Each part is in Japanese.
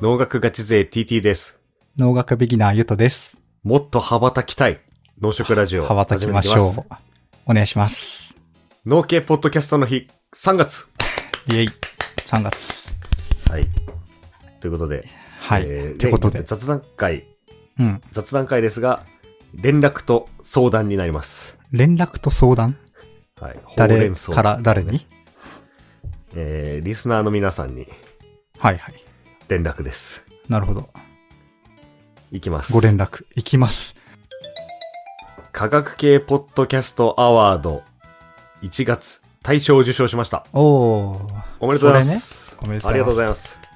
農学ガチ勢 TT です。農学ビギナーゆとです。もっと羽ばたきたい。農食ラジオ。羽ばたきましょう。お願いします。う。農系ポッドキャストの日、3月。イェイ。3月。はい。ということで。はい。えーってことで雑談会、うん。雑談会ですが、連絡と相談になります。連絡と相談？はい。誰から誰に？えー、リスナーの皆さんにはいはい。連絡です。なるほど。いきます。ご連絡。いきます。科学系ポッドキャストアワード1月大賞を受賞しました。おー。おめでとうございます。ねおめでとうありがとうございいます。ます。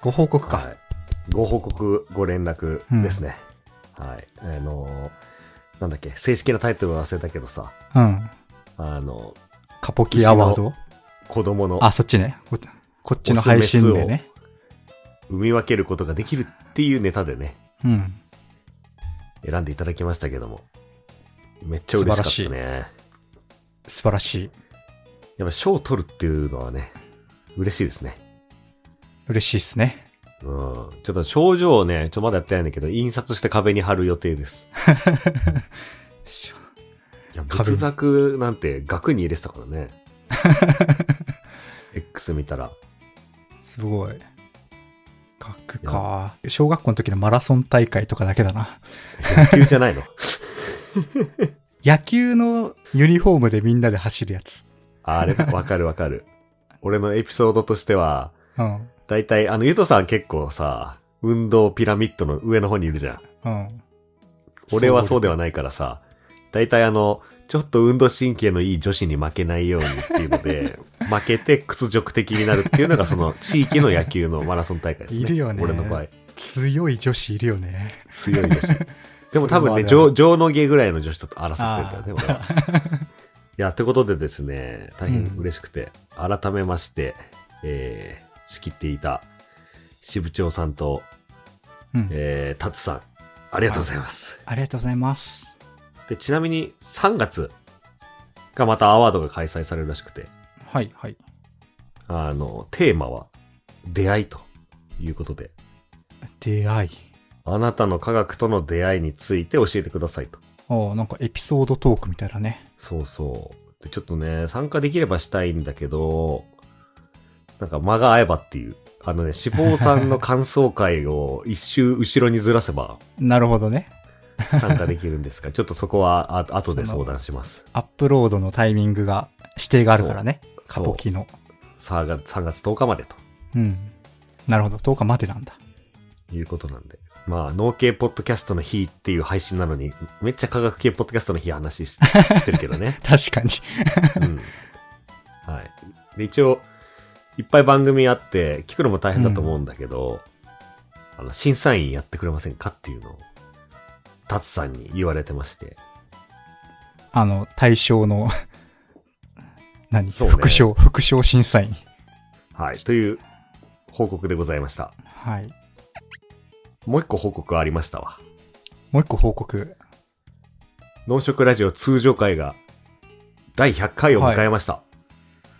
ご報告か。はい。ご報告、ご連絡ですね。はい。あのーなんだっけ、正式なタイトル忘れたけどさ、うん。あの、カポキアワード？子供のあ、そっちね。ここっちの配信でね。生み分けることができるっていうネタでね、うん。選んでいただきましたけども、めっちゃ嬉しかったね。素晴らしい。やっぱ賞を取るっていうのはね、嬉しいですね。嬉しいっすね。うん。ちょっと症状をね、ちょっとまだやってないんだけど、印刷して壁に貼る予定です。いや、仏作なんて額に入れてたからね。X 見たら。すごい。学か。小学校の時のマラソン大会とかだけだな。野球じゃないの？野球のユニフォームでみんなで走るやつ。あれ、わかるわかる。俺のエピソードとしては、うん。だいたい、あの、ゆとさん結構さ、運動ピラミッドの上の方にいるじゃん。うん。俺はそうではないからさ、だいたいあの、ちょっと運動神経のいい女子に負けないようにっていうので、負けて屈辱的になるっていうのがその地域の野球のマラソン大会ですね。いるよね俺の場合。強い女子いるよね。強い女子。でも多分ね、上、上の下ぐらいの女子と争ってるんだよね、俺は。いや、ってことでですね、大変嬉しくて、改めまして、えー、仕切っていた支部長さんと、うん。えー、タツさん、ありがとうございます。ありがとうございます。で、ちなみに3月がまたアワードが開催されるらしくて、はい、はい。あの、テーマは出会いということで、出会い。あなたの科学との出会いについて教えてくださいと。おなんかエピソードトークみたいだね。そうそう。で、ちょっとね、参加できればしたいんだけど、なんか間が合えばっていう。あのね、脂肪酸の感想会を一周後ろにずらせば なるほどね。参加できるんですが、ちょっとそこはあ後で相談します。アップロードのタイミングが指定があるからね。カポキの。3月 ,3 月10日までとうん。なるほど。10日までなんだ。いうことなんで。まあ、農系ポッドキャストの日っていう配信なのに、めっちゃ科学系ポッドキャストの日話しし てるけどね。確かに。うん。はい。で、一応、いっぱい番組あって、聞くのも大変だと思うんだけど、あの、審査員やってくれませんか？っていうのを、タツさんに言われてまして。あの、対象の、何、そうね副賞、副賞審査員。はい。という報告でございました。はい。もう一個報告ありましたわ。もう一個報告。農食ラジオ通常会が、第100回を迎えました。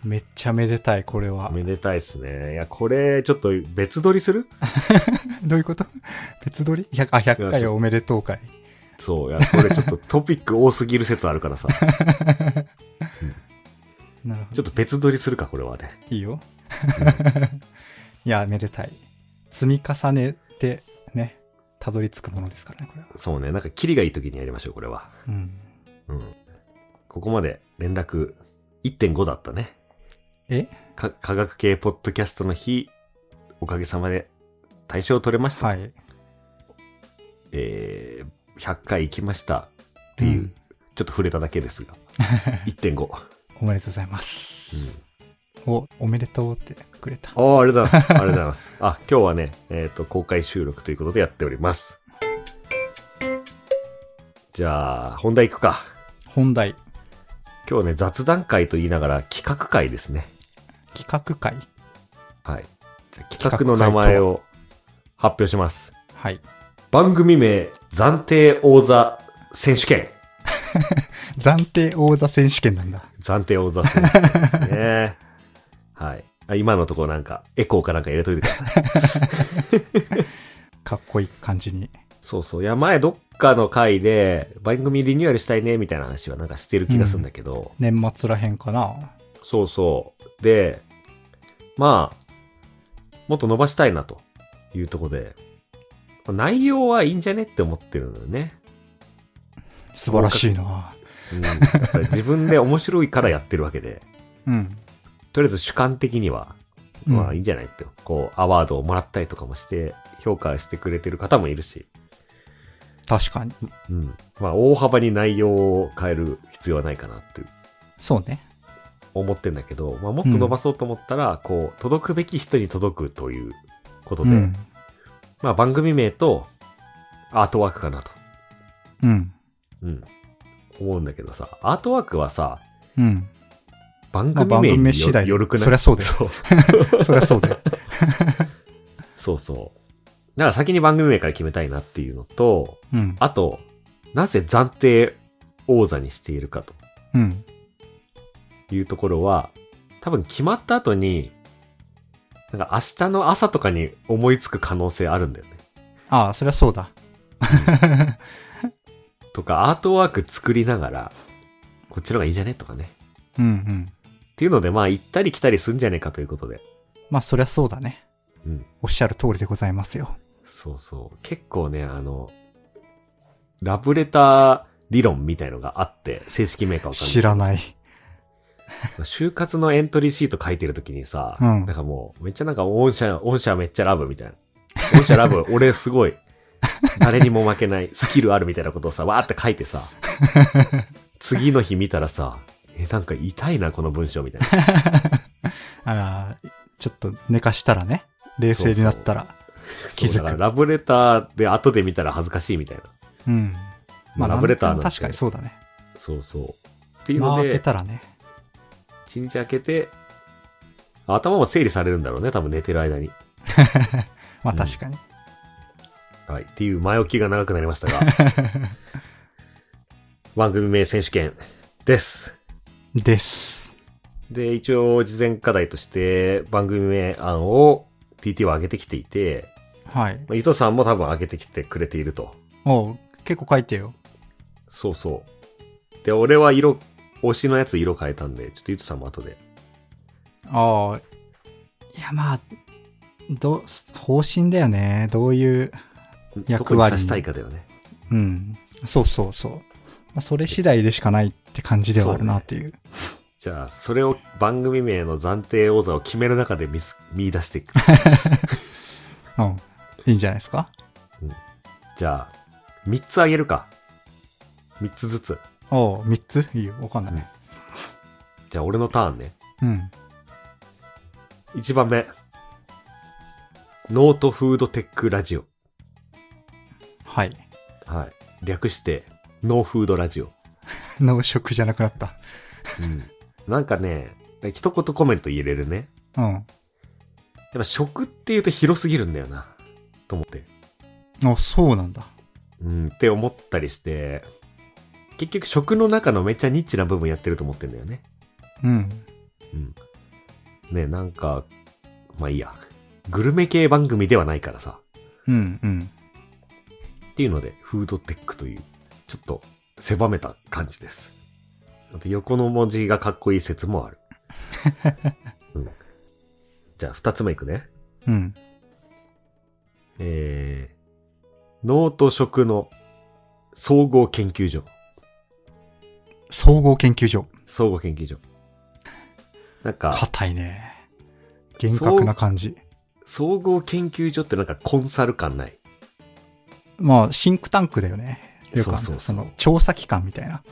めっちゃめでたい、これは。めでたいですね。いや、これ、ちょっと別撮りする？どういうこと？別撮り ?100、あ、100回おめでとう会。そう。いや、これちょっとトピック多すぎる説あるからさ。なるほど。ちょっと別撮りするか、これはね。いいよ。いや、めでたい。積み重ねて、ね、たどり着くものですからね、これは。そうね。なんか、キリがいい時にやりましょう、これは。うん。うん。ここまで連絡1.5だったね。え？か科学系ポッドキャストの日、おかげさまで対象を取れました。はい。えー、100回行きましたっていう、うんちょっと触れただけですが。1.5。おめでとうございます。うん。お、おめでとうってくれた。ああ、ありがとうございます。ありがとうございます。あ、今日はね、えっ、と、公開収録ということでやっております。じゃあ、本題行くか。本題、今日ね、雑談会と言いながら企画会ですね。企画会。はい。じゃあ企画の名前を発表します。はい。番組名、暫定王座選手権。暫定王座選手権なんだ。暫定王座選手権ですね。はい。あ今のところなんか、エコーかなんか入れといてください。かっこいい感じに。そうそう。いや、前どっかの回で、番組リニューアルしたいね、みたいな話はなんかしてる気がするんだけど、年末らへんかな。そうそう。で、まあ、もっと伸ばしたいなというところで、内容はいいんじゃねって思ってるのよね。素晴らしいな。うん、自分で面白いからやってるわけで、うん。とりあえず主観的には、うんまあいいんじゃないって、こう、アワードをもらったりとかもして、評価してくれてる方もいるし、確かに。うん。まあ大幅に内容を変える必要はないかなってそうね。思ってんだけど、まあもっと伸ばそうと思ったら、こう、届くべき人に届くということで、うん。まあ番組名とアートワークかなと。うん。うん。思うんだけどさ、アートワークはさ、うん。番まあ番組名に組名次第でよるくない？そりゃそうだよそう そりゃそうだよ。そうそう。だから先に番組名から決めたいなっていうのと、うん。あと、なぜ暫定王座にしているかとうん。いうところは、多分決まった後に、なんか明日の朝とかに思いつく可能性あるんだよね。ああ、そりゃそうだ。とか、アートワーク作りながら、こっちの方がいいんじゃね？とかね。うんうん。っていうので、まあ行ったり来たりすんじゃねえかということで。まあ、そりゃそうだね。うん。おっしゃる通りでございますよ。そうそう。結構ね、あの、ラブレター理論みたいのがあって、正式名かわかんない。知らない。就活のエントリーシート書いてるときにさ、うんなんかもう、めっちゃなんか、御社、御社めっちゃラブみたいな。御社ラブ、俺すごい、誰にも負けない、スキルあるみたいなことをさ、わーって書いてさ、次の日見たらさ、え、なんか痛いな、この文章みたいな。ああ、ちょっと寝かしたらね。冷静になったら気づく。そうだからラブレターで後で見たら恥ずかしいみたいな。うん。まあ、ラブレターな確かにそうだね。そうそう。っていうのまあ、開けで、たらね。一日開けて、頭も整理されるんだろうね、多分寝てる間に。まあ、確かに。はい。っていう前置きが長くなりましたが、番組名選手権です。です。で、一応事前課題として番組名案を TT は上げてきていて、はい。まあ伊藤さんも多分上げてきてくれていると。おう結構書いてよ。そうそう。で、俺は色、推しのやつ色変えたんで、ちょっと伊藤さんも後で。ああ。いや、まあ、ど、方針だよね。どういう、役割にさしたいかだよね。うん。そうそうそう。まあ、それ次第でしかないって感じではあるなっていう。じゃあ、それを番組名の暫定王座を決める中で見す見出していく。うん。いいんじゃないですか？じゃあ、三つあげるか。三つずつ。おう、三つ？いいよ。わかんない。じゃあ、俺のターンね。うん。一番目。ノートフードテックラジオ。はい。はい。略して、ノーフードラジオ。農食じゃなくなった。うん。なんかね、一言コメント入れるね。うん。やっぱ食って言うと広すぎるんだよな。と思って。あ、そうなんだ。うん、って思ったりして、結局食の中のめっちゃニッチな部分やってると思ってんだよね。うん。うん。ね、なんか、まあいいや。グルメ系番組ではないからさ。うん、うん。っていうので、フードテックという、ちょっと狭めた感じです。あと横の文字がかっこいい説もある。うん、じゃあ、二つ目いくね。うん。えー、ノート食の総合研究所。総合研究所。総合研究所。なんか、硬いね。厳格な感じ。総合研究所ってなんかコンサル感ない？まあ、シンクタンクだよね。そうそうその、調査機関みたいな。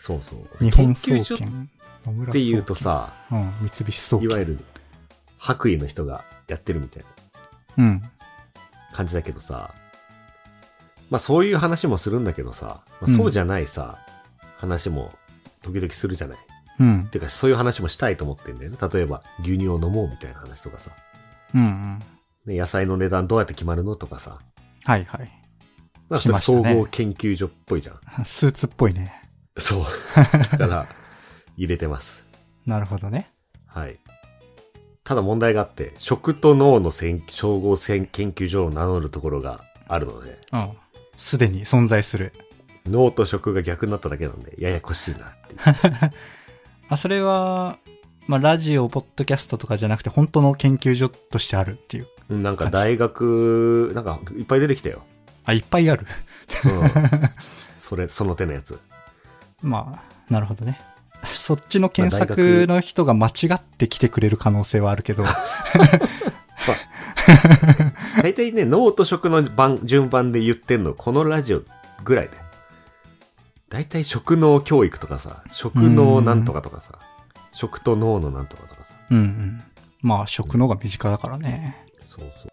そうそう。日本研究所っていうと総さ、研、うん、三菱総研。いわゆる白衣の人がやってるみたいなうん。感じだけどさ、まあそういう話もするんだけどさ、まあ、うんそうじゃないさ、話も時々するじゃない。うん。てかそういう話もしたいと思ってんだよね。例えば牛乳を飲もうみたいな話とかさ、うん、うん。ね、野菜の値段どうやって決まるのとかさ、はいはい。まあしましたね総合研究所っぽいじゃん。スーツっぽいね。そう。だから、入れてます。なるほどね。はい。ただ問題があって、食と脳の総合研究所を名乗るところがあるので、うん。すでに存在する。脳と食が逆になっただけなんで、ややこしいなっていう。あ、それは、まあ、ラジオ、ポッドキャストとかじゃなくて、本当の研究所としてあるっていう。うんなんか大学、なんかいっぱい出てきたよ。あ、いっぱいある。うん。それ、その手のやつ。まあ、なるほどね。そっちの検索の人が間違って来てくれる可能性はあるけど、大体ね、脳と食の番、順番で言ってんの、このラジオぐらいで。大体食脳教育とかさ、食脳なんとかとかさ、食と脳のなんとかとかさ。うんうん。まあ、食の方が身近だからね。そうそう。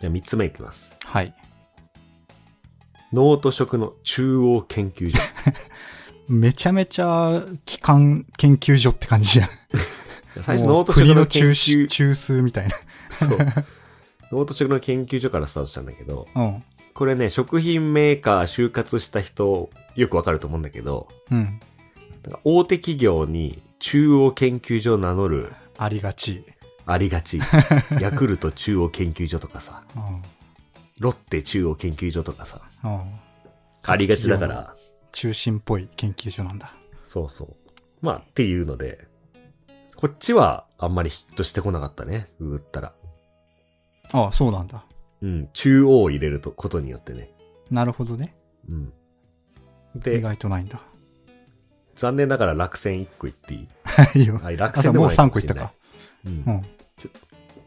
じゃあ三つ目いきます。はい。脳と食の中央研究所。めちゃめちゃ、機関研究所って感じじゃん。最初脳と食の国の中研究、中枢みたいな。そう。脳と食の研究所からスタートしたんだけど、うん。これね、食品メーカー就活した人、よくわかると思うんだけど、うん。だから大手企業に中央研究所を名乗るありがち。ありがち。ヤクルト中央研究所とかさ、うん。ロッテ中央研究所とかさ、うん。ありがちだから、中心っぽい研究所なんだ。そうそう。まあ、っていうので、こっちはあんまりヒットしてこなかったね、ググったら。ああ、そうなんだ。うん、中央を入れるとことによってね。なるほどね。うん。意で、外とないんだ。残念ながら落選1個いっていい？いいよ。はい、落選でもない3個いったか。う。うんん。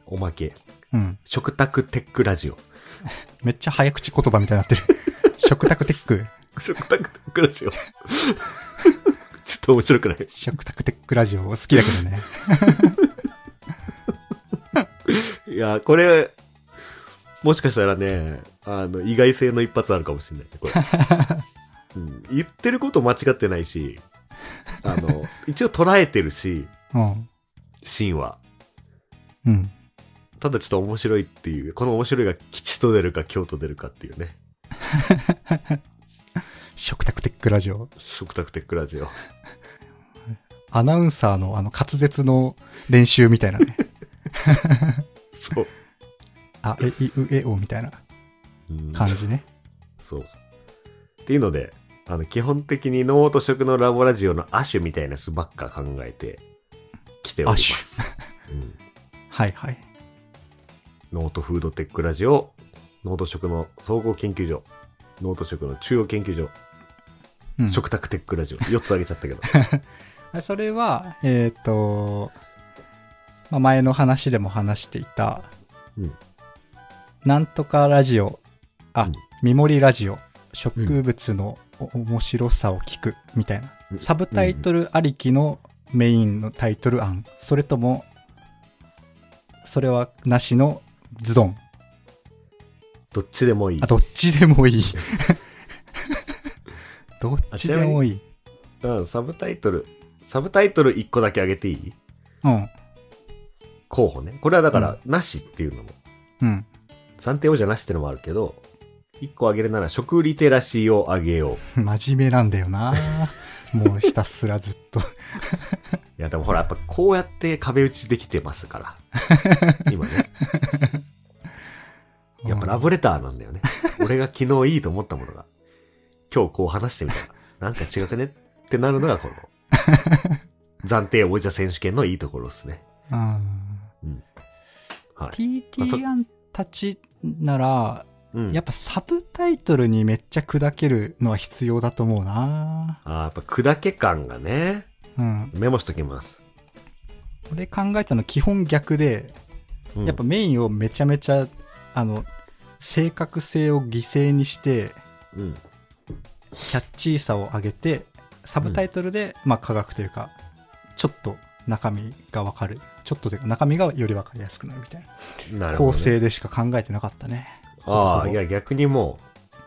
おまけ。うん。食卓テックラジオ。めっちゃ早口言葉みたいになってる。食卓テック。食卓テックラジオ。ちょっと面白くない？食卓テックラジオ好きだけどね。いや、これ、もしかしたらね、あの、意外性の一発あるかもしれないね、これ。うん、言ってること間違ってないし、あの、一応捉えてるし、うん。シーンは。うん。ただちょっと面白いっていう、この面白いが吉と出るか京と出るかっていうね。食卓テックラジオ。食卓テックラジオ。アナウンサーのあの滑舌の練習みたいなね。そう。あ、え、い、う、え、おみたいなうん感じね。そうそう。っていうので、あの、基本的に脳と食のラボラジオの亜種みたいなやつばっか考えてきております。うんはいはい。ノートフードテックラジオ、ノート食の総合研究所、ノート食の中央研究所、うん。食卓テックラジオ、4つあげちゃったけど。それは、えっ、と、まあ、前の話でも話していた、うんなんとかラジオ、あ、うんミモリラジオ、植物のお面白さを聞く、みたいな。うんサブタイトルありきのメインのタイトル案。それとも、それはなしのズドン。どっちでもいいあ、。どっちでもいい。どっちでもいい。うん、サブタイトル、サブタイトル1個だけあげていい？うん。候補ね。これはだから、なしっていうのも、うん。暫定王者なしってのもあるけど、1個あげるなら食リテラシーをあげよう。真面目なんだよなもうひたすらずっと。いや、でもほら、やっぱこうやって壁打ちできてますから。今ね。やっぱラブレターなんだよね。俺が昨日いいと思ったものが、今日こう話してみたら、なんか違くねってなるのがこの、暫定王者選手権のいいところですね。うん。はい。TT アンたちなら、うん。やっぱサブタイトルにめっちゃ砕けるのは必要だと思うなあーやっぱ砕け感がね、うん。メモしときます。俺考えたの基本逆で、うんやっぱメインをめちゃめちゃ、あの、正確性を犠牲にして、うん。キャッチーさを上げて、サブタイトルで、まあ科学というか、ちょっと中身がわかる。ちょっとというか中身がよりわかりやすくなるみたいな。ね。構成でしか考えてなかったね。ああ、いや逆にも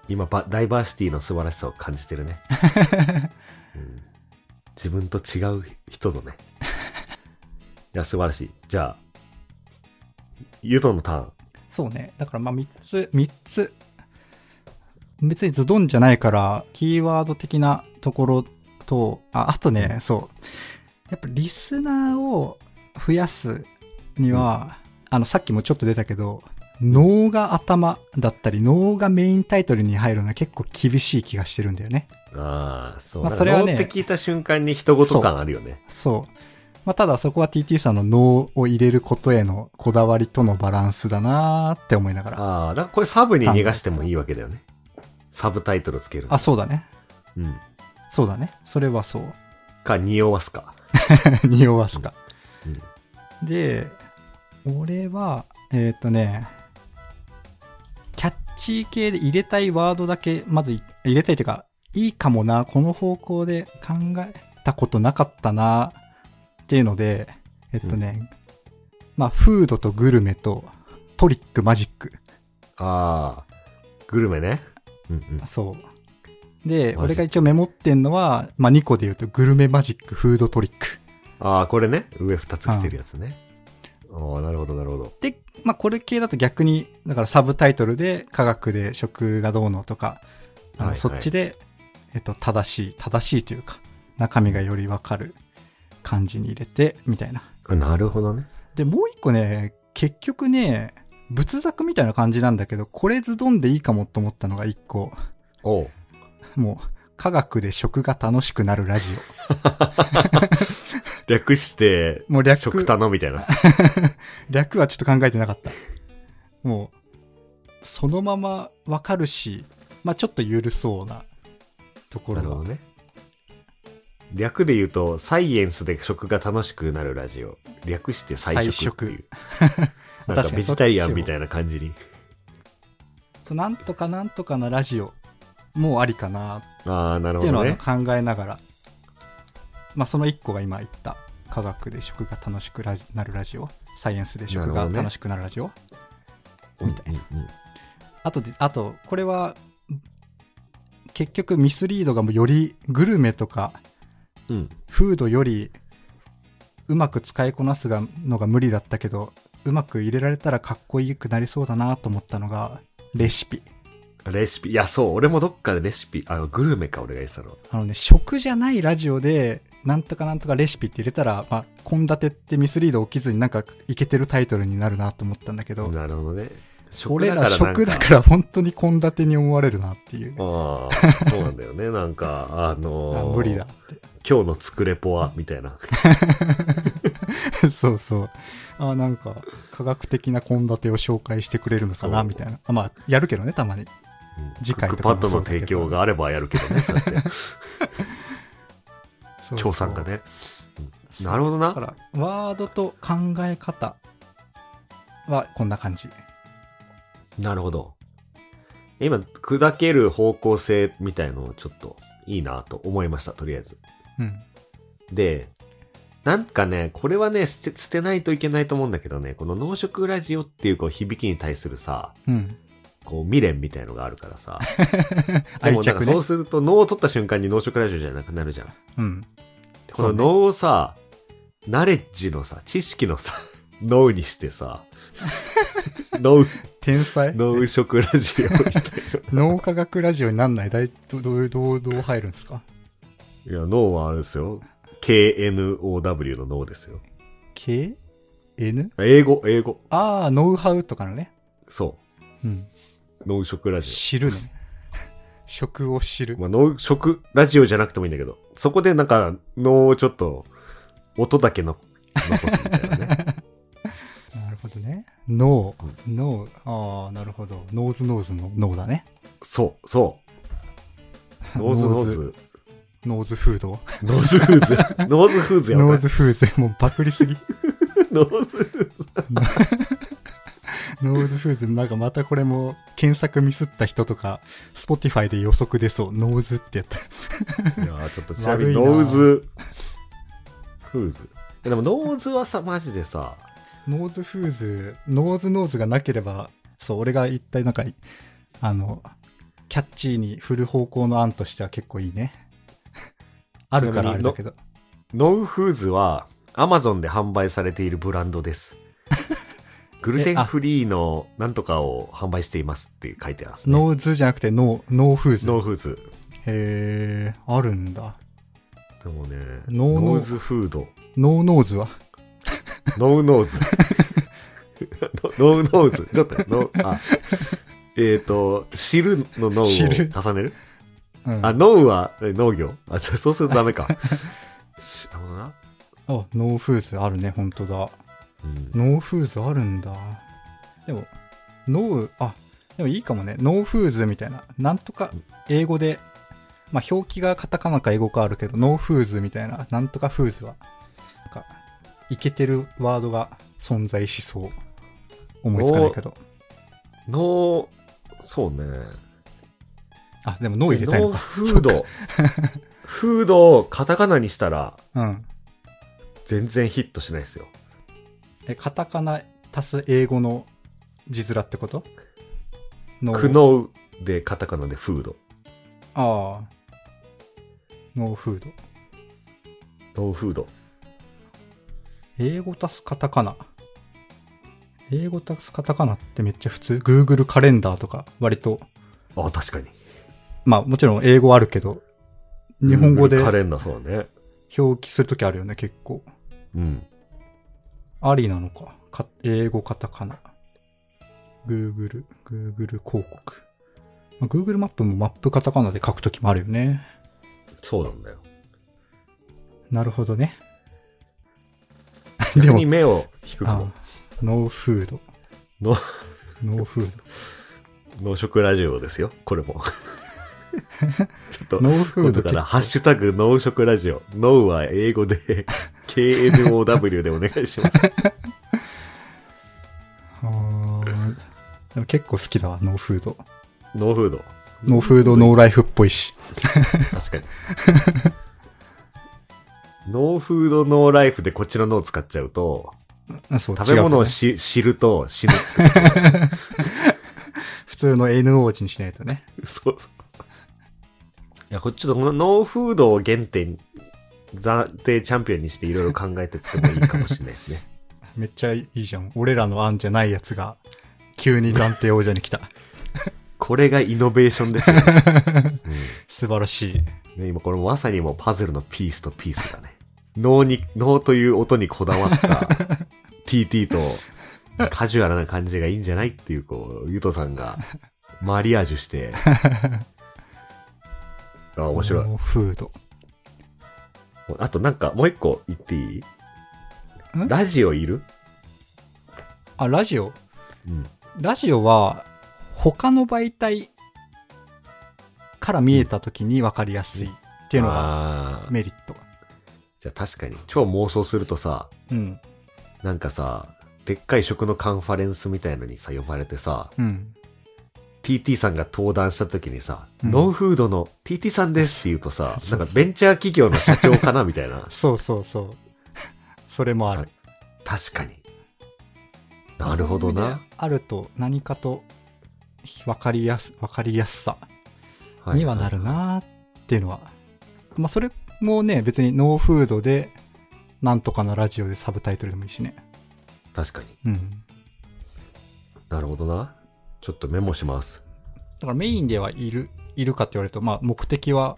う、今バ、ダイバーシティの素晴らしさを感じてるね。うん自分と違う人のね。いや、素晴らしい。じゃあ、ユトのターン。そうね。だからまあ3つ、3つ。別にズドンじゃないから、キーワード的なところと、あ、あとね、そう。やっぱリスナーを増やすには、あの、さっきもちょっと出たけど、脳が頭だったり、脳がメインタイトルに入るのは結構厳しい気がしてるんだよね。ああ、そう。まあまあ、それはねって聞いた瞬間に人事感あるよね。そう。まあ、ただそこは TT さんの脳を入れることへのこだわりとのバランスだなーって思いながら。ああ、だからこれサブに逃がしてもいいわけだよね。サブタイトルつける。あ、そうだね。うん。そうだね。それはそう。か、匂わすか。匂わすか。うん。で、俺は、えっ、とね、キャッチー系で入れたいワードだけ、まずい入れたいというか、いいかもな、この方向で考えたことなかったな、っていうので、えっとね、まあ、フードとグルメとトリック、マジック。ああ、グルメね。うんうん。そう。で、俺が一応メモってんのは、まあ、2個で言うと、グルメマジック、フードトリック。ああ、これね。上二つ来てるやつね。ああ、なるほど、なるほど。で、まあ、これ系だと逆に、だからサブタイトルで科学で食がどうのとか、あのはいはいそっちで、えっと、正しい、正しいというか、中身がよりわかる感じに入れて、みたいな。あなるほどね。で、もう一個ね、結局ね、仏作みたいな感じなんだけど、これズドンでいいかもと思ったのが一個、おう。もう、科学で食が楽しくなるラジ 略して、オ。もう略、食頼みたいな。略はちょっと考えてなかった。もう、そのままわかるし、まあちょっと緩そうなところは。なるほどね。略で言うと、サイエンスで食が楽しくなるラジオ。略して菜食っていう。なんかベジタリアンみたいな感じに。そうなんとかなんとかなラジオもうありかなああ、なるっていうのどね。考えながら、まあその一個が今言った科学で食が楽しくラジなるラジオサイエンスで食が楽しくなるラジオみたいな。うんうんあとであとこれは結局ミスリードがもうよりグルメとかうん。フードよりうまく使いこなすがのが無理だったけどうまく入れられたらかっこよくなりそうだなと思ったのがレシピレシピ。いや、そう。俺もどっかでレシピ。あ、グルメか、俺が言ってたの。あのね食じゃないラジオでなんとかなんとかレシピって入れたらまあ献立ってミスリード起きずになんかいけてるタイトルになるなと思ったんだけど、なるほどね。俺ら食だから本当に献立に思われるなっていうああ、そうなんだよね。なんか、あのーあ無理だって今日の作れポは、みたいな。そうそう。あなんか、科学的な献立を紹介してくれるのかな、みたいな。あまあ、やるけどね、たまに。次回クパッドの提供があればやるけどね、そうやって。そうそう協賛がね。うんなるほどな。だから、ワードと考え方はこんな感じ。なるほど。今、砕ける方向性みたいのをちょっといいなと思いました、とりあえず。うん。で、なんかね、これはね、捨て、捨てないといけないと思うんだけどね、この農食ラジオっていうこう響きに対するさ、うん。こう未練みたいのがあるからさ。でもなんかそうすると脳を取った瞬間に農食ラジオじゃなくなるじゃん。うん。この脳をさ、ナレッジのさ、知識のさ、脳にしてさ、脳、天才？脳食ラジオみたい脳科学ラジオになんない？大どどうどうどう入るんですか？な。いや、脳はあれですよ。KNOW の脳ですよ。?K? N? 英語、英語。ああ、ノウハウとかのね。そうん。う。脳食ラジ知るね。食を知るオ。。まあ、脳食ラジオじゃなくてもいいんだけど、そこでなんか脳をちょっと音だけの残すみたいなね。なるほどね。脳、脳、ああ、なるほど。ノーズノーズの脳だね。そう、そう。ノーズ ノーズ。ノーズフード？ノーズフーズ。ノーズフーズやノーズフーズ。もうパクりすぎ。ノーズフーズ。ノーズフーズ。なんかまたこれも検索ミスった人とか、 Spotify で予測出そう。ノーズってやったら。いやーちょっとちなみにノーズフーズ。でもノーズはさ、マジでさ、ノーズフーズ、ノーズノーズがなければ、そう、俺が一体なんか、あの、キャッチーに振る方向の案としては結構いいね。あるからあれだけど。 Know Foods は Amazon で販売されているブランドです。グルテンフリーのなんとかを販売していますって書いてありますね。ノーズじゃなくてノー、ノーフーズ。 Know Foods。へー、あるんだ。でもね、ノーノーズフード。ノーノーズは？ノウノーズ。ノウノーズ。ちょっと、ノー、あ、えっ、と、知るの know を重ねる？うん、あ、ノウはえ農業？あ、じゃあそうするとダメか。しなるほどな。あ、ノーフーズあるね、本当だ。うん。ノーフーズあるんだ。でも、ノー、あ、でもいいかもね。ノーフーズみたいな。なんとか、英語で、まあ表記がカタカナか英語かあるけど、ノーフーズみたいな、なんとかフーズは、なんか、いけてるワードが存在しそう。思いつかないけど。ノー、そうね。あ、でもノー入れたいのノーか。フード。フードをカタカナにしたらうん。全然ヒットしないですよ。え、カタカナ足す英語の字面ってこと？ノ、KNOW でカタカナでフード。ああ。ノーフード。ノーフード。英語足すカタカナ。英語足すカタカナってめっちゃ普通？Google カレンダーとか割と、あ、確かに。まあもちろん英語あるけど、日本語でカレンダーそうだね。表記するときあるよね、結構。うん。ありなのか？か英語カタカナ。Google、Google 広告。まあ、Google マップもマップカタカナで書くときもあるよね。そうなんだよ。なるほどね。でに、目を引くかあも。ノーフード。ノノーフー農食ラジオですよ、これも。ちょっとド。、ノーフード からハッシュタグ農食ラジオ。ノウは英語で KNOW でお願いします。あーでも結構好きだわ、ノーフード。ノーフード。ノーフード、 no life っぽいし。確かに。 no food no life でこっちの脳を使っちゃうと、あそう食べ物を違うし、知ると死ぬ。ね 普通の NO 字にしないとね。そう。いや、こっちとこのノーフードを原点、暫定チャンピオンにしていろいろ考えてってもいいかもしれないですね。めっちゃいいじゃん。俺らの案じゃないやつが、急に暫定王者に来た。これがイノベーションですよ、ね 素晴らしい。うんね。今これまさにもうパズルのピースとピースだね。脳に、脳という音にこだわった TT とカジュアルな感じがいいんじゃないっていう、こう、ゆとさんがマリアージュして。あ、面白い。フード。あとなんかもう一個言っていい？ん？ラジオいる？あ、ラジオ？うん。ラジオは、他の媒体から見えた時に分かりやすいっていうのがメリット。じゃあ確かに、超妄想するとさ、うん。なんかさ、でっかい食のカンファレンスみたいのにさ、呼ばれてさ、うん。TT さんが登壇した時にさ、うんノーフードの TT さんですって言うとさ、そうなんかベンチャー企業の社長かなみたいな。そうそうそう。それもある。確かに。なるほどなそういう意味で。あると何かと分かりやす、分かりやすさいにはなる。なーっていうのは。まあそれもね、別にノーフードで、なんとかのラジオでサブタイトルでもいいしね。確かに。うん。なるほどな。ちょっとメモします。だからメインではいる、いるかって言われると、まあ目的は、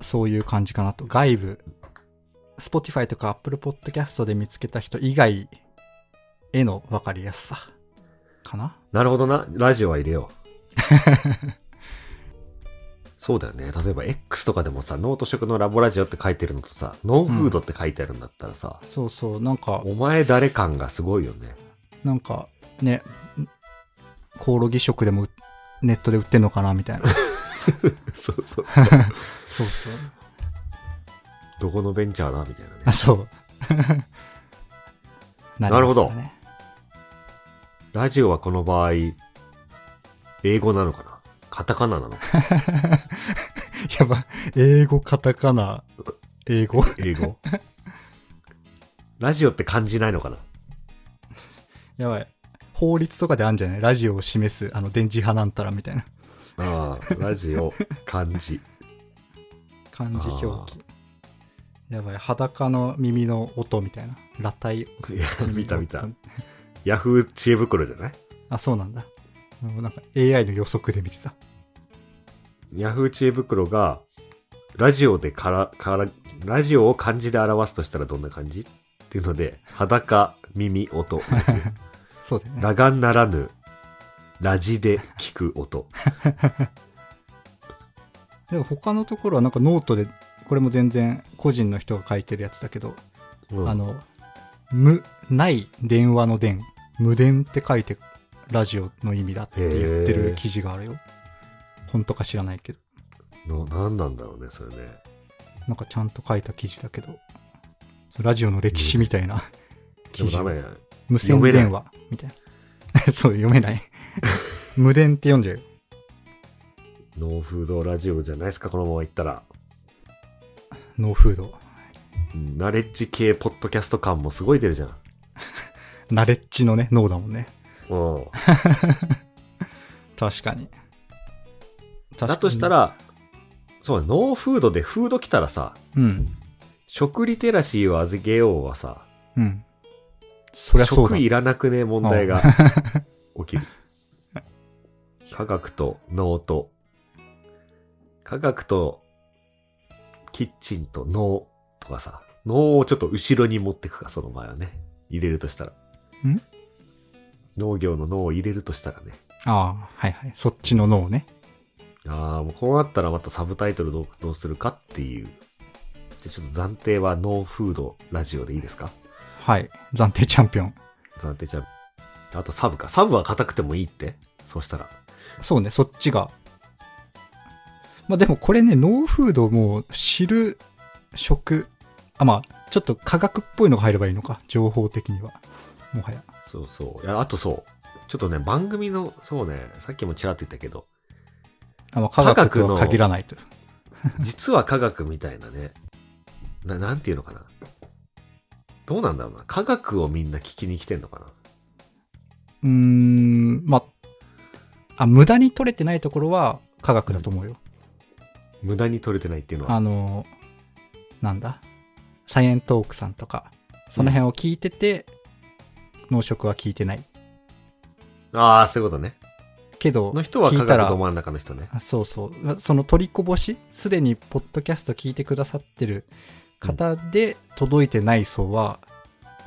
そういう感じかなと。外部、Spotify とか Apple Podcast で見つけた人以外への分かりやすさかななるほどな。ラジオは入れよう。そうだよね。例えば X とかでもさ、農と食のラボラジオって書いてるのとさ、ノーフードって書いてあるんだったらさ、そうそう、なんか、お前誰感がすごいよね。なんか、ね、コオロギ食でもうネットで売ってんのかなみたいな。そうそう。そうそう。どこのベンチャーだみたいなねあ、。そう。な なるほどラジオはこの場合、英語なのかな？カタカナなのかやば、英語、カタカナ、英語？英語？ラジオって感じないのかな？やばい。法律とかであるんじゃない？ラジオを示す、あの、電磁波なんたらみたいな。ああ、ラジオ、漢字。漢字表記。やばい。裸の耳の音みたいな。裸体。いや、見た見た音。ヤフー知恵袋じゃない？あ、そうなんだ。なんか AI の予測で見てた。ヤフー知恵袋が、ラジオでから、から、ラジオを漢字で表すとしたらどんな感じ？っていうので、裸耳音 そうだ。ね。裸眼ならぬ、ラジで聞く音。でも他のところはなんかノートで、これも全然個人の人が書いてるやつだけど、うんあの、無、ない電話の電、無電って書いてラジオの意味だって言ってる記事があるよ。本当か知らないけど。の、なんなんだろうね、それね。なんかちゃんと書いた記事だけど、ラジオの歴史みたいなで記事もダ。メ。無線電話みたいな。そう、読めない。無電って読んじゃうよ。ノーフードラジオじゃないですか、このままいったら。ノーフード。うんナレッジ系ポッドキャスト感もすごい出るじゃん。ナレッジのね、 know だもんね。うん。確かに。確かにだとした、ら、そうね、ノーフードでフード来たらさ、うん。食リテラシーを上げようはさ、うん。そりゃそうだ食。いらなくね問題が起きる。科学と脳と、科学とキッチンと脳とかさ、脳をちょっと後ろに持ってくか、その場合はね。入れるとしたら。ん？農業の脳を入れるとしたらね。ああ、はいはい。そっちの脳ね。ああ、もうこうなったらまたサブタイトルどうどうするかっていう。じゃあちょっと暫定はノーフードラジオでいいですか？はい。暫定チャンピオン。暫定ちゃん。あとサブか。サブは硬くてもいいって？そうしたら。そうね、そっちが。まあでもこれね、ノーフードも知る食、あ、まあ、ちょっと科学っぽいのが入ればいいのか。情報的には。もはや。そうそう。いや、あとそう。ちょっとね、番組の、そうね、さっきもちらっと言ったけど、あまあ、科学とは限らないと。実は科学みたいなね、な、なんていうのかな。どうなんだろうな。科学をみんな聞きに来てんのかな。うーん、まあ、あ、無駄に取れてないところは科学だと思うよ。無駄に取れてないっていうのは？あの、なんだ？サイエントークさんとか、その辺を聞いてて、農食は聞いてない。ああ、そういうことね。けど、の人は科聞いたら学ど真ん中の人ね。あそうそう。その取りこぼし、すでにポッドキャスト聞いてくださってる方で届いてない層は、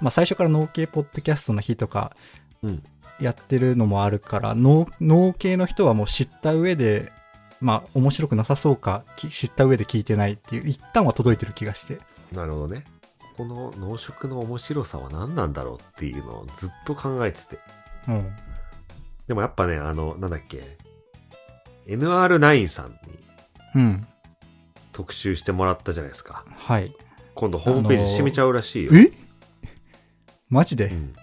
まあ最初から農系ポッドキャストの日とかうん。やってるのもあるから、農農系の人はもう知った上で、まあ面白くなさそうかき知った上で聞いてないっていう、一旦は届いてる気がして。なるほどね。この農食の面白さは何なんだろうっていうのをずっと考えてて。うん。でもやっぱね、あの、なんだっけ。NR9 さんにうん。特集してもらったじゃないですか。はい。今度ホームページ閉めちゃうらしいよ。え？マジで、うん。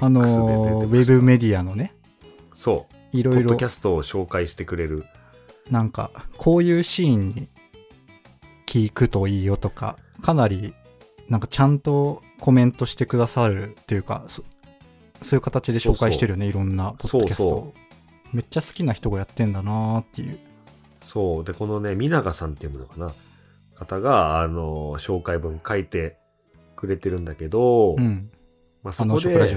あのーウェブメディアのね、そう。いろいろポッドキ、ャストを紹介してくれる。なんか、こういうシーンに聞くといいよとか、かなり、なんかちゃんとコメントしてくださるっていうか、そそういう形で紹介してるよね、いろんなポッドキャストをそうめっちゃ好きな人がやってんだなーっていう。そう。で、このね、皆賀さんっていうのかな。方が、あの、紹介文書いてくれてるんだけど、うん。まあそこで。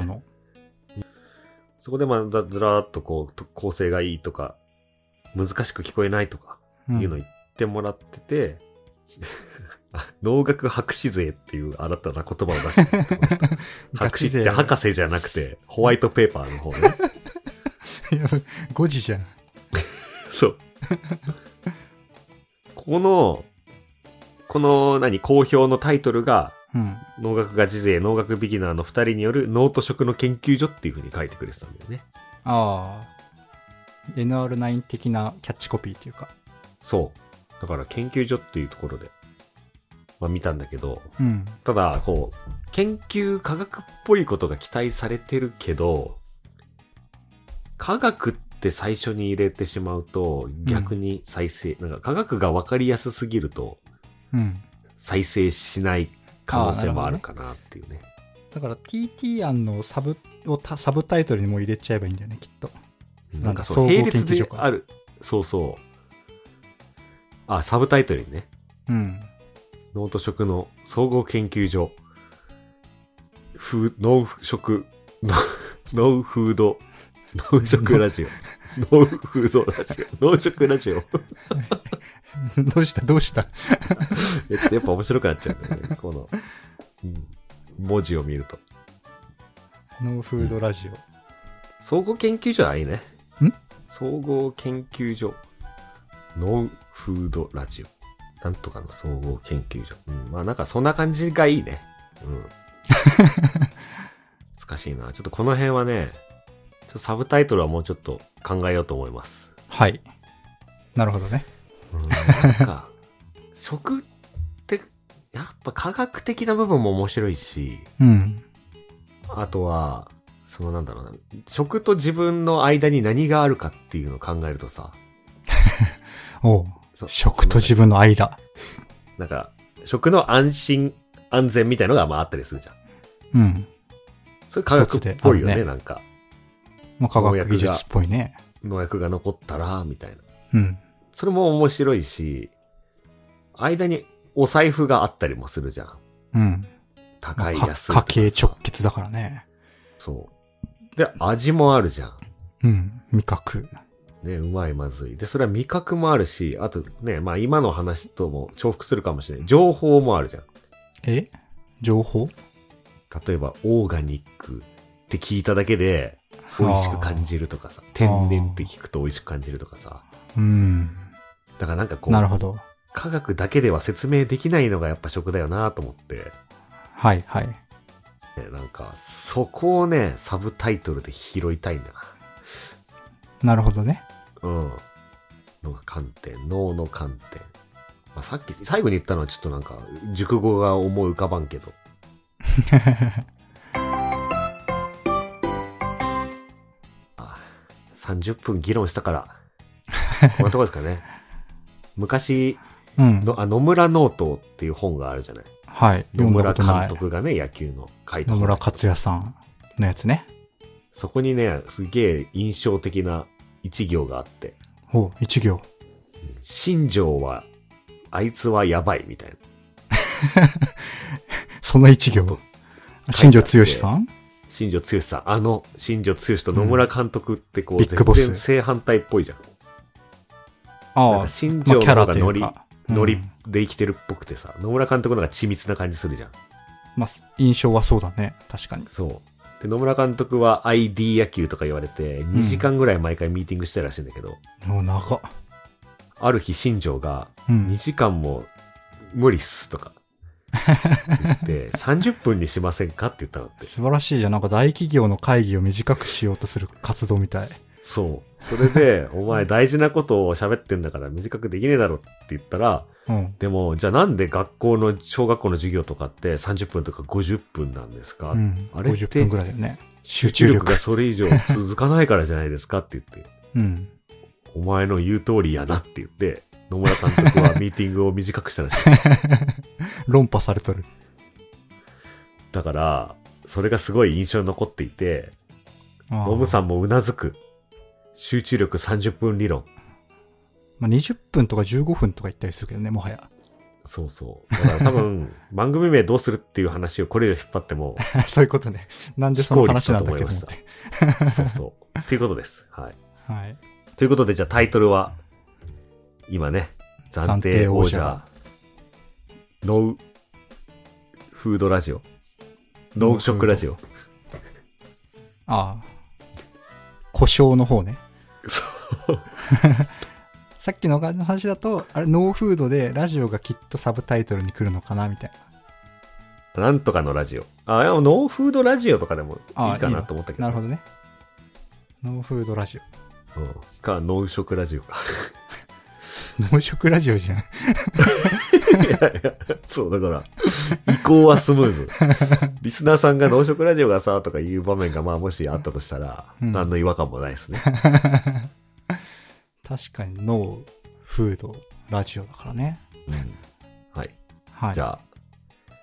そこでまあずずらーっとこうと、構成がいいとか、難しく聞こえないとか、うんいうの言ってもらってて、あ農学博士税っていう新たな言葉を出してる 博士って博士じゃなくて、ホワイトペーパーの方ね。いや5時じゃん。そう。この、この何、好評のタイトルが、うん。農学ガチ勢、農学ビギナーの二人による脳と食の研究所っていう風に書いてくれてたんだよね。ああ。NR9 的なキャッチコピーっていうか。そう。だから研究所っていうところで、まあ見たんだけど、うん。ただ、こう、研究科学っぽいことが期待されてるけど、科学って最初に入れてしまうと、逆に再生、なんか科学が分かりやすすぎると、うん。再生しない可能性もあるかなっていうね。だから TT 案のサブをたサブタイトルにも入れちゃえばいいんだよね、きっと。なんかそう、並列である。そうそう。あ、サブタイトルにね。うん。脳と食の総合研究所。フ脳食、ウフード、農食ラジオ。ノウフードラジオ。農食ラジオ。いどうしたどうした？やちょっとやっぱ面白くなっちゃうんだよね。この、うん、文字を見ると。ノーフードラジオ。総合研究所はいいね。ん？総合研究所。ノーフードラジオ。なんとかの総合研究所。うん、まあなんかそんな感じがいいね。うん。難しいな。ちょっとこの辺はね、サブタイトルはもうちょっと考えようと思います。はい。なるほどね。うん、なんか、食って、やっぱ科学的な部分も面白いし、うん。あとは、そのなんだろうな、食と自分の間に何があるかっていうのを考えるとさ、お食と自分の間。なんか、食の安心、安全みたいのがまああったりするじゃん。うん。それ科学っぽいよね、ねなんか。まあ、科学技術っぽいね。農薬が残ったら、みたいな。うん。それも面白いし、間にお財布があったりもするじゃん。うん。高い、か安い。家計直結だからね。そう。で、味もあるじゃん。うん。味覚。ね、うまいまずい。で、それは味覚もあるし、あとね、まあ今の話とも重複するかもしれない。情報もあるじゃん。え？情報？例えば、オーガニックって聞いただけで、美味しく感じるとかさ、天然って聞くと美味しく感じるとかさ。うん。だからなんかこう、なるほど。科学だけでは説明できないのがやっぱ食だよなと思って、はい、はい。ね、なんか、そこをね、サブタイトルで拾いたいんだなるほどね。な。うん。の観点、脳の観点。まあ、さっき、最後に言ったのはちょっとなんか、熟語が思い浮かばんけど。あ30分議論したから、こんなとこですかね。昔うん。の、あ、野村ノートっていう本があるじゃない。はい。野村監。督がね、野球の書いた本野村克也さんのやつね。そこにね、すげえ印象的な一行があって、おう一行。新庄は、あいつはやばいみたいな。その一行。新庄剛志さん？新庄剛志さん、あの新庄剛志と野村監督ってこう、ビッグボス全然正反対っぽいじゃん。ああ、新庄のまあキャラ方がノリ、というか。ノリうんで生きてるっぽくてさ、野村監督の方が緻密な感じするじゃん。まあ、印象はそうだね。確かに。そう。で、野村監督は ID 野球とか言われて、2時間ぐらい毎回ミーティングしてたらしいんだけど、もう長っ。ある日新庄が、うん2。時間も無理っすとか言って、30分にしませんかって言ったのって。素晴らしいじゃん。なんか大企業の会議を短くしようとする活動みたい。そう。それで、お前大事なことを喋ってんだから短くできねえだろって言ったら、うん。でも、じゃあなんで学校の、小学校の授業とかって30分とか50分なんですか、うん。あれって50分ぐらいだよね。集集中中力。力がそれ以上続かないからじゃないですか？って言って、うん。お前の言う通りやなって言って、野村監督は ミーティングを短くしたらしい。論破されとる。だから、それがすごい印象に残っていて、ノムさんもうなずく。集中力30分理論。まあ、20分とか15分とか言ったりするけどね、もはや。そうそう。だから多分、番組名どうするっていう話をこれ以上引っ張っても、そういうことね。なんでその話なんだっけと思っ非効て。そうそう。っていうことです。はい。はい。ということで、じゃあタイトルは、今ね、暫定王者、ノウ、フードラジオ、ノウショックラジオ。ああ。故障の方ね。さっきの話だと、あれ、ノーフードでラジオがきっとサブタイトルに来るのかなみたいな。なんとかのラジオ。あ、でもノーフードラジオとかでもいいかなと思ったけど。なるほどね。ノーフードラジうん。か、ノウショクラジオか。オ。農食ラジオじゃん。いやいや、そう、だから、移行はスムーズ。リスナーさんが農食ラジオがさ、とかいう場面がまあもしあったとしたら、うん何の違和感もないですね。確かにノーフードラジオだからね。うん。はい。はい。じゃあ、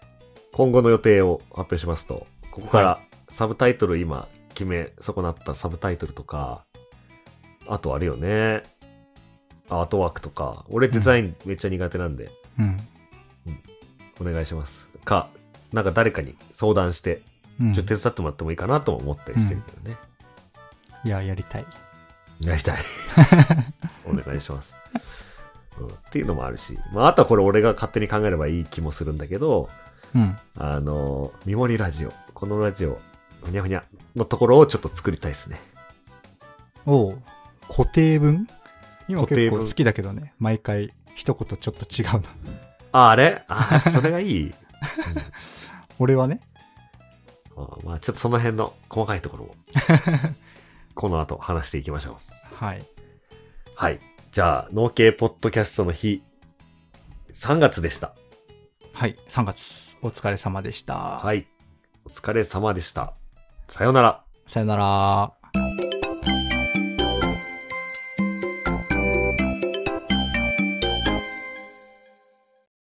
今後の予定を発表しますと、ここからサブタイトル今決め損なったサブタイトルとか、あとあれよね、アートワークとか、俺デザインめっちゃ苦手なんで、うん。お願いします。か、なんか誰かに相談して、うんちょっと手伝ってもらってもいいかなとも思ったりしてるけどね。いや、やりたい。やりたい。お願いします、うん。っていうのもあるし、まあ、あとはこれ俺が勝手に考えればいい気もするんだけど、うん。あの、ミモリラジオ。このラジオ、ふにゃふにゃのところをちょっと作りたいですね。おう固定文？今固定文結構好きだけどね。毎回一言ちょっと違うの。あ、あれ？あ、それがいい？俺はね？あまあちょっとその辺の細かいところを、この後話していきましょう。はい。はい。じゃあ、農系ポッドキャストの日、3月でした。はい。3月、お疲れ様でした。はい。お疲れ様でした。さようなら。さよなら。